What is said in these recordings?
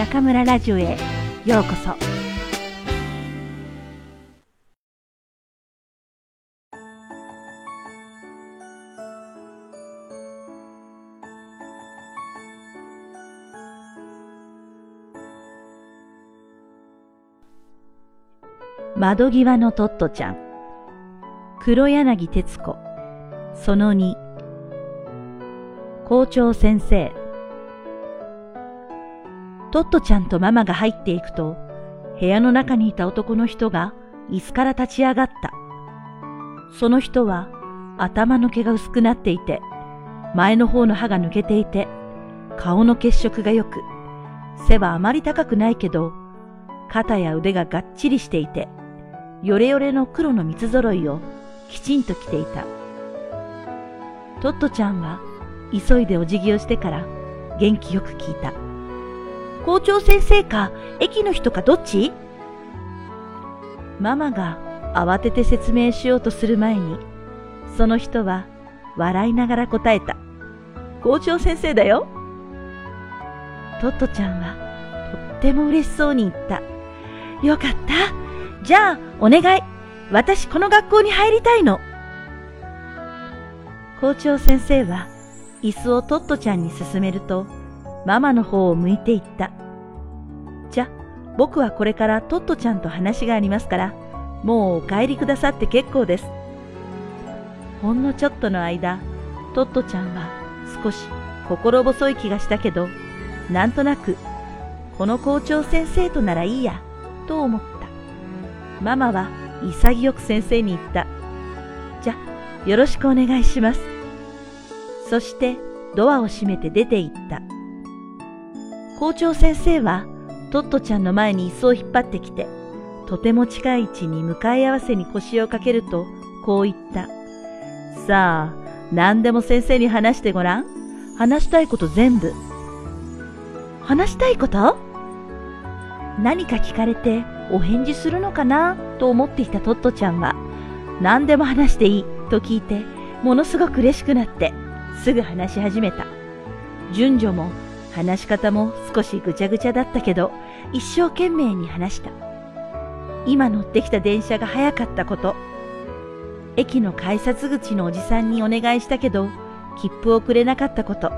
中村ラジオへようこそ。窓際のトットちゃん。黒柳徹子。その2校長先生。トットちゃんとママが入っていくと、部屋の中にいた男の人が椅子から立ち上がった。その人は頭の毛が薄くなっていて、前の方の歯が抜けていて、顔の血色が良く、背はあまり高くないけど、肩や腕ががっちりしていて、ヨレヨレの黒の三つ揃いをきちんと着ていた。トットちゃんは急いでお辞儀をしてから元気よく聞いた。校長先生か駅の人かどっち？ママが慌てて説明しようとする前に、その人は笑いながら答えた。校長先生だよ。トットちゃんはとっても嬉しそうに言った。よかった。じゃあ、お願い。私この学校に入りたいの。校長先生は椅子をトットちゃんに勧めると、ママの方を向いていった。じゃ、僕はこれからトットちゃんと話がありますから、もうお帰りくださって結構です。ほんのちょっとの間、トットちゃんは少し心細い気がしたけど、なんとなく、この校長先生とならいいや、と思った。ママは潔く先生に言った。じゃ、よろしくお願いします。そしてドアを閉めて出て行った。校長先生はトットちゃんの前に椅子を引っ張ってきて、とても近い位置に向かい合わせに腰をかけると、こう言った。さあ、何でも先生に話してごらん。話したいこと全部。話したいこと？何か聞かれてお返事するのかな？と思っていたトットちゃんは、何でも話していいと聞いて、ものすごく嬉しくなって、すぐ話し始めた。順序も話し方も少しぐちゃぐちゃだったけど、一生懸命に話した。今乗ってきた電車が早かったこと。駅の改札口のおじさんにお願いしたけど、切符をくれなかったこと。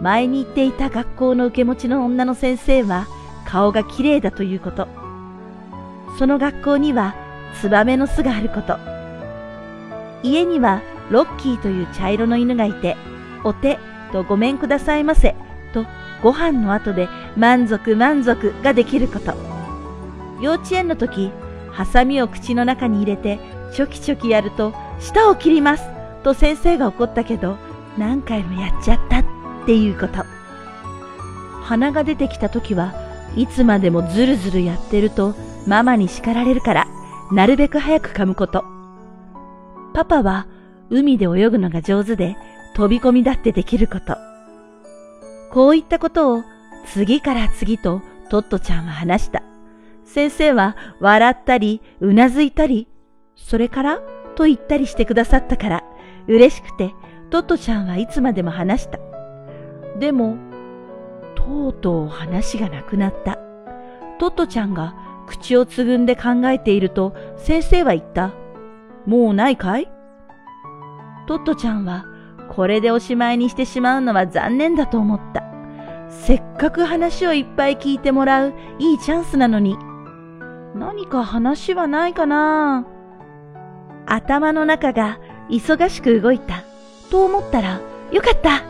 前に行っていた学校の受け持ちの女の先生は顔が綺麗だということ。その学校にはツバメの巣があること。家にはロッキーという茶色の犬がいて、お手とごめんくださいませとご飯の後で満足満足ができること。幼稚園の時、ハサミを口の中に入れてチョキチョキやると舌を切りますと先生が怒ったけど何回もやっちゃったっていうこと。鼻が出てきた時はいつまでもズルズルやってるとママに叱られるからなるべく早く噛むこと。パパは海で泳ぐのが上手で飛び込みだってできること。こういったことを次から次とトットちゃんは話した。先生は笑ったり、うなずいたり、それから？と言ったりしてくださったから、嬉しくてトットちゃんはいつまでも話した。でも、とうとう話がなくなった。トットちゃんが口をつぐんで考えていると先生は言った。もうないかい？トットちゃんはこれでおしまいにしてしまうのは残念だと思った。せっかく話をいっぱい聞いてもらういいチャンスなのに。何か話はないかな頭の中が忙しく動いた。と思ったら、よかった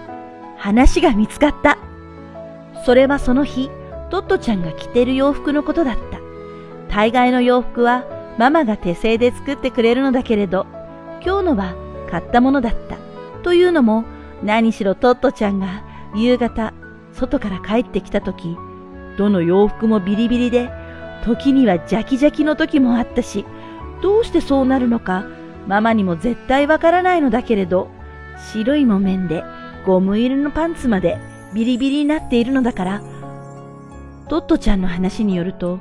話が見つかった。それはその日、トットちゃんが着てる洋服のことだった。大概の洋服はママが手製で作ってくれるのだけれど、今日のは買ったものだった。というのも、何しろトットちゃんが夕方、外から帰ってきた時、どの洋服もビリビリで、時にはジャキジャキの時もあったし、どうしてそうなるのか、ママにも絶対わからないのだけれど、白い木綿でゴム入りのパンツまでビリビリになっているのだから、トットちゃんの話によると、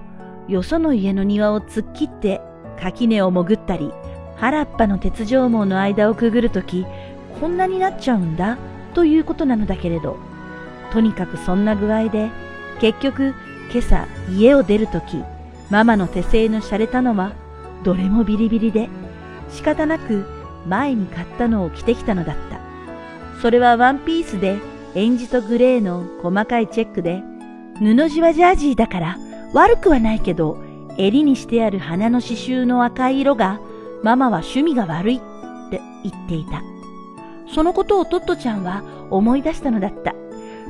よその家の庭を突っ切って垣根を潜ったり、原っぱの鉄条網の間をくぐるとき、こんなになっちゃうんだということなのだけれど、とにかくそんな具合で結局、今朝家を出るとき、ママの手製の洒落たのは、どれもビリビリで、仕方なく前に買ったのを着てきたのだった。それはワンピースで、エンジとグレーの細かいチェックで、布地はジャージーだから悪くはないけど、襟にしてある花の刺繍の赤い色が、ママは趣味が悪いって言っていた。そのことをトットちゃんは思い出したのだった。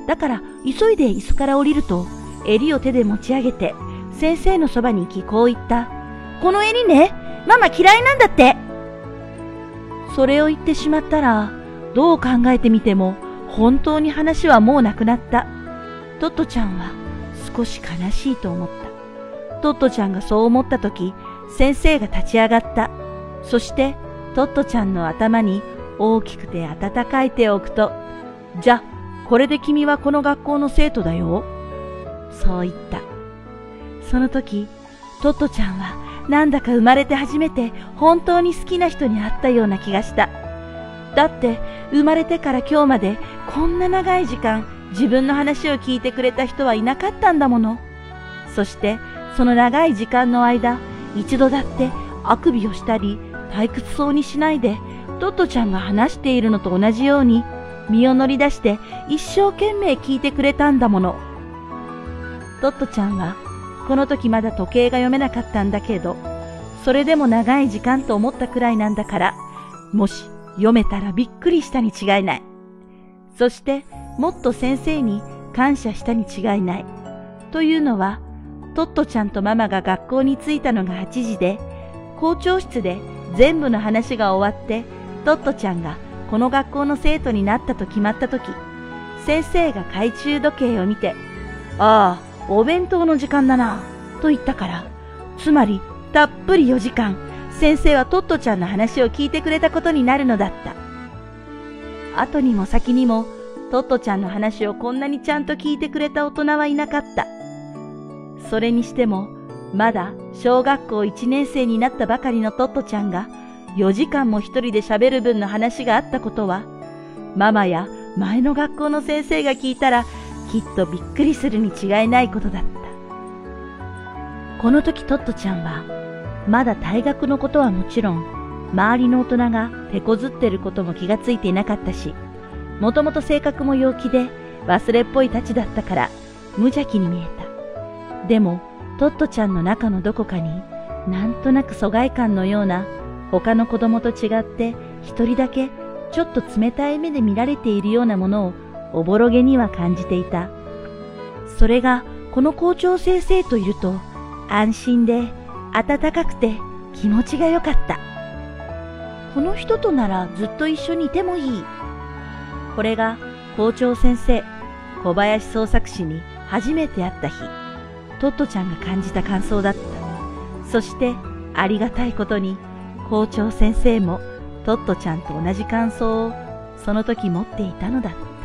だから急いで椅子から降りると、襟を手で持ち上げて、先生のそばに行きこう言った。この襟ね、ママ嫌いなんだって。それを言ってしまったら、どう考えてみても、本当に話はもうなくなった。トットちゃんは少し悲しいと思った。トットちゃんがそう思った時、先生が立ち上がった。そして、トットちゃんの頭に大きくて温かい手を置くと、じゃ、これで君はこの学校の生徒だよ。そう言った。その時、トットちゃんはなんだか生まれて初めて本当に好きな人に会ったような気がした。だって生まれてから今日までこんな長い時間自分の話を聞いてくれた人はいなかったんだもの。そしてその長い時間の間、一度だってあくびをしたり退屈そうにしないでトットちゃんが話しているのと同じように身を乗り出して一生懸命聞いてくれたんだもの。トットちゃんはこの時まだ時計が読めなかったんだけど、それでも長い時間と思ったくらいなんだから、もし読めたらびっくりしたに違いない。そしてもっと先生に感謝したに違いない。というのは、トットちゃんとママが学校に着いたのが8時で、校長室で全部の話が終わって、トットちゃんがこの学校の生徒になったと決まった時、先生が懐中時計を見て、ああ、お弁当の時間だな、と言ったから、つまりたっぷり4時間、先生はトットちゃんの話を聞いてくれたことになるのだった。後にも先にも、トットちゃんの話をこんなにちゃんと聞いてくれた大人はいなかった。それにしても、まだ小学校1年生になったばかりのトットちゃんが、4時間も一人で喋る分の話があったことは、ママや前の学校の先生が聞いたら、きっとびっくりするに違いないことだった。この時トットちゃんは、まだ退学のことはもちろん、周りの大人が手こずってることも気がついていなかったし、もともと性格も陽気で忘れっぽいたちだったから無邪気に見えた。でも、トットちゃんの中のどこかになんとなく疎外感のような他の子供と違って一人だけちょっと冷たい目で見られているようなものをおぼろげには感じていた。それがこの校長先生といると安心で暖かくて気持ちが良かった。この人とならずっと一緒にいてもいい。これが校長先生、小林創作士に初めて会った日、トットちゃんが感じた感想だった。そしてありがたいことに校長先生もトットちゃんと同じ感想をその時持っていたのだった。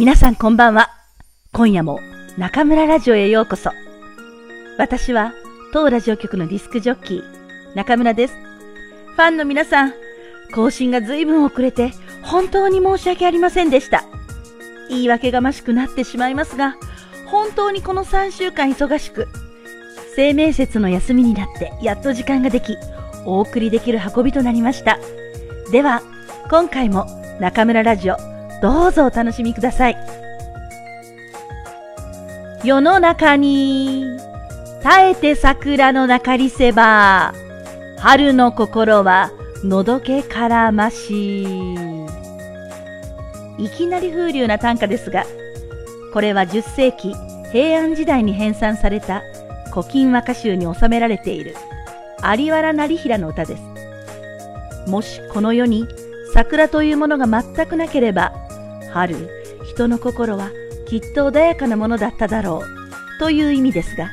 皆さんこんばんは。今夜も中村ラジオへようこそ。私は当ラジオ局のディスクジョッキー、中村です。ファンの皆さん、更新が随分遅れて本当に申し訳ありませんでした。言い訳がましくなってしまいますが、本当にこの3週間忙しく、生命節の休みになってやっと時間ができ、お送りできる運びとなりました。では、今回も中村ラジオどうぞお楽しみください。世の中に耐えて桜の中りせば春の心はのどけからましいきなり風流な短歌ですがこれは10世紀平安時代に編纂された古今和歌集に収められている有原成平の歌です。もしこの世に桜というものが全くなければ、春、人の心はきっと穏やかなものだっただろうという意味ですが、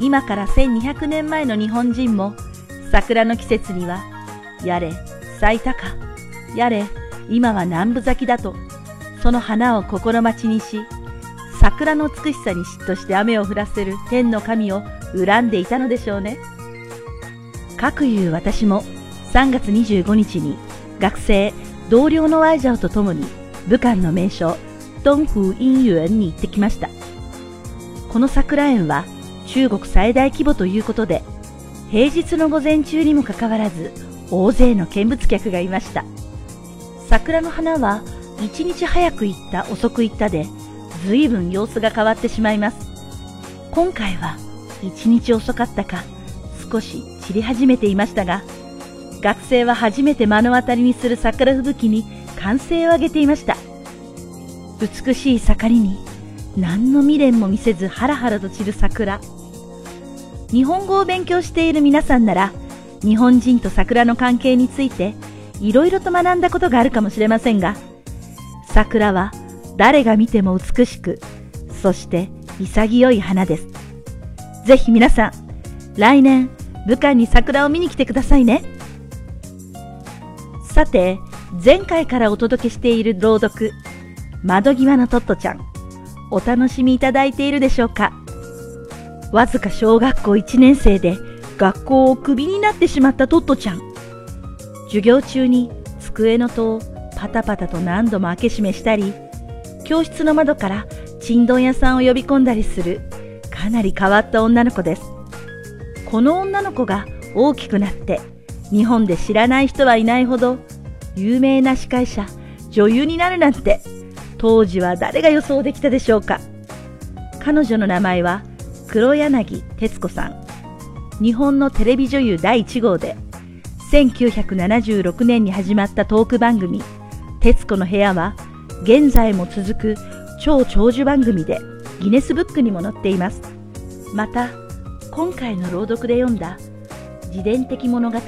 今から1200年前の日本人も桜の季節には、やれ咲いたか、やれ今は南部咲きだと、その花を心待ちにし、桜の美しさに嫉妬して雨を降らせる天の神を恨んでいたのでしょうね。かくいう私も3月25日に学生、同僚のワイジャオと共に武漢の名所、東風陰園に行ってきました。この桜園は中国最大規模ということで、平日の午前中にもかかわらず大勢の見物客がいました。桜の花は一日早く行った遅く行ったで、随分様子が変わってしまいます。今回は一日遅かったか、少し散り始めていましたが、学生は初めて目の当たりにする桜吹雪に歓声を上げていました。美しい盛りに何の未練も見せずハラハラと散る桜。日本語を勉強している皆さんなら、日本人と桜の関係についていろいろと学んだことがあるかもしれませんが、桜は誰が見ても美しく、そして潔い花です。ぜひ皆さん、来年、武漢に桜を見に来てくださいね。さて、前回からお届けしている朗読、窓際のトットちゃん、お楽しみいただいているでしょうか？わずか小学校1年生で学校をクビになってしまったトットちゃん。授業中に机の戸をパタパタと何度も開け閉めしたり、教室の窓からちんどん屋さんを呼び込んだりするかなり変わった女の子です。この女の子が大きくなって日本で知らない人はいないほど有名な司会者、女優になるなんて当時は誰が予想できたでしょうか彼女の名前は黒柳徹子さん。日本のテレビ女優第1号で1976年に始まったトーク番組徹子の部屋は現在も続く超長寿番組でギネスブックにも載っています。また、今回の朗読で読んだ自伝的物語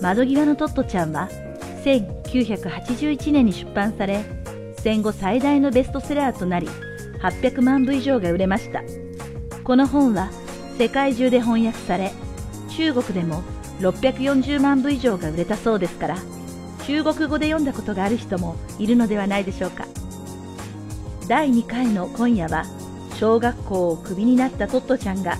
窓際のトットちゃんは1981年に出版され戦後最大のベストセラーとなり800万部以上が売れましたこの本は世界中で翻訳され中国でも640万部以上が売れたそうですから中国語で読んだことがある人もいるのではないでしょうか第2回の今夜は小学校をクビになったトットちゃんが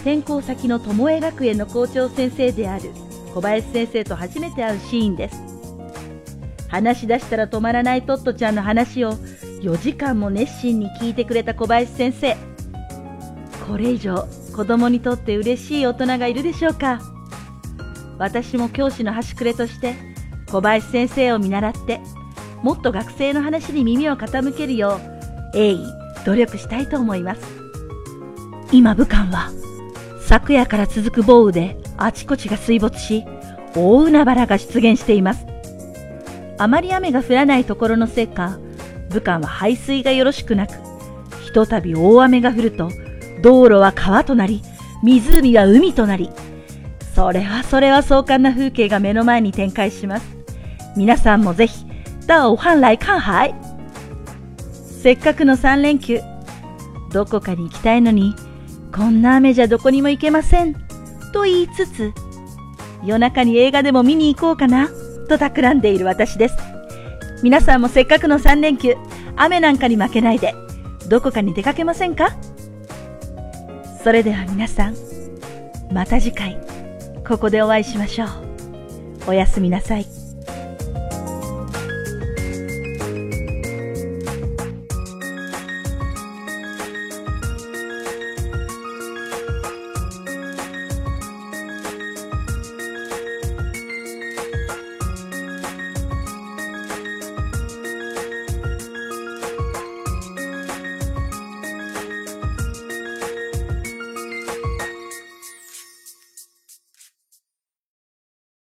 転校先の巴学園の校長先生である小林先生と初めて会うシーンです。話し出したら止まらないトットちゃんの話を4時間も熱心に聞いてくれた小林先生。これ以上子供にとって嬉しい大人がいるでしょうか？私も教師の端くれとして小林先生を見習ってもっと学生の話に耳を傾けるよう鋭意努力したいと思います。今武漢は昨夜から続く豪雨であちこちが水没し、大海原が出現しています。あまり雨が降らないところのせいか、武漢は排水がよろしくなく、ひとたび大雨が降ると、道路は川となり、湖は海となり、それはそれは壮観な風景が目の前に展開します。皆さんもぜひ、到武汉来看海せっかくの3連休、どこかに行きたいのに、こんな雨じゃどこにも行けません。と言いつつ、夜中に映画でも見に行こうかな、と企んでいる私です。皆さんもせっかくの3連休、雨なんかに負けないで、どこかに出かけませんか？それでは皆さん、また次回、ここでお会いしましょう。おやすみなさい。